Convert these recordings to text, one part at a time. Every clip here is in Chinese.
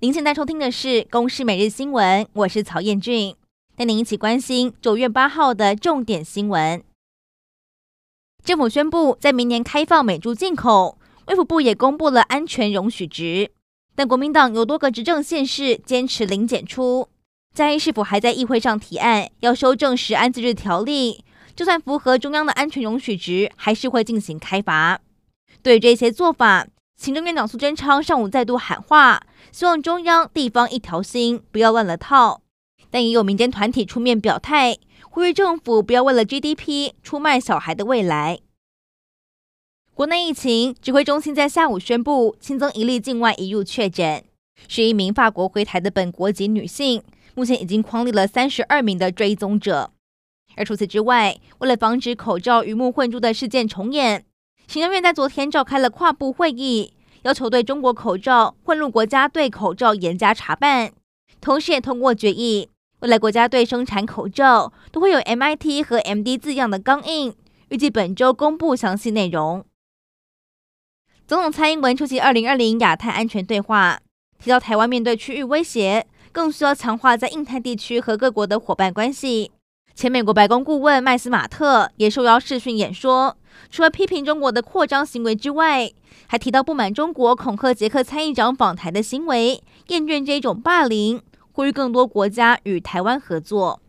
您现在收听的是《公视每日新闻》，我是曹彦俊，带您一起关心九月八号的重点新闻。政府宣布在明年开放美猪进口，卫福部也公布了安全容许值，但国民党有多个执政县市坚持零检出，在是否还在议会上提案要修正食安自治条例？就算符合中央的安全容许值，还是会进行开罚。对于这些做法，行政院长苏贞昌上午再度喊话，希望中央地方一条心，不要乱了套。但也有民间团体出面表态，呼吁政府不要为了 GDP 出卖小孩的未来。国内疫情指挥中心在下午宣布新增一例境外移入确诊，是一名法国回台的本国籍女性，目前已经匡列了三十二名的追踪者。而除此之外，为了防止口罩鱼目混珠的事件重演。行政院在昨天召开了跨部会议，要求对中国口罩混入国家队口罩严加查办，同时也通过决议，未来国家队生产口罩都会有 MIT 和 MD 字样的钢印，预计本周公布详细内容。总统蔡英文出席二零二零亚太安全对话，提到台湾面对区域威胁，更需要强化在印太地区和各国的伙伴关系。前美国白宫顾问麦斯马特也受邀视讯演说，除了批评中国的扩张行为之外，还提到不满中国恐吓捷克参议长访台的行为，厌倦这种霸凌，呼吁更多国家与台湾合作。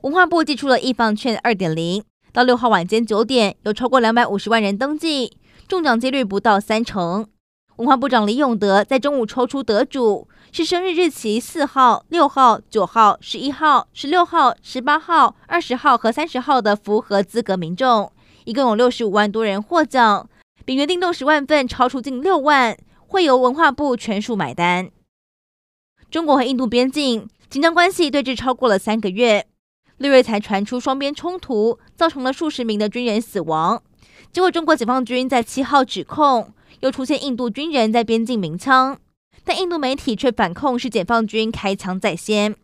文化部祭出了艺 FUN 券二点零，到六号晚间九点，有超过两百五十万人登记，中奖几率不到三成。文化部长李永德在中午抽出得主，是生日日期四号、六号、九号、十一号、十六号、十八号、二十号和三十号的符合资格民众，一共有六十五万多人获奖，比原定六十万份超出近六万，会由文化部全数买单。中国和印度边境紧张关系对峙超过了三个月，六月才传出双边冲突，造成了数十名的军人死亡，结果中国解放军在七号指控。又出现印度军人在边境鸣枪，但印度媒体却反控是解放军开枪在先。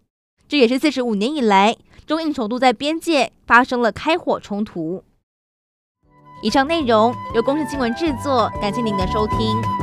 这也是四十五年以来中印首度在边界发生了开火冲突。以上内容由公视新闻制作，感谢您的收听。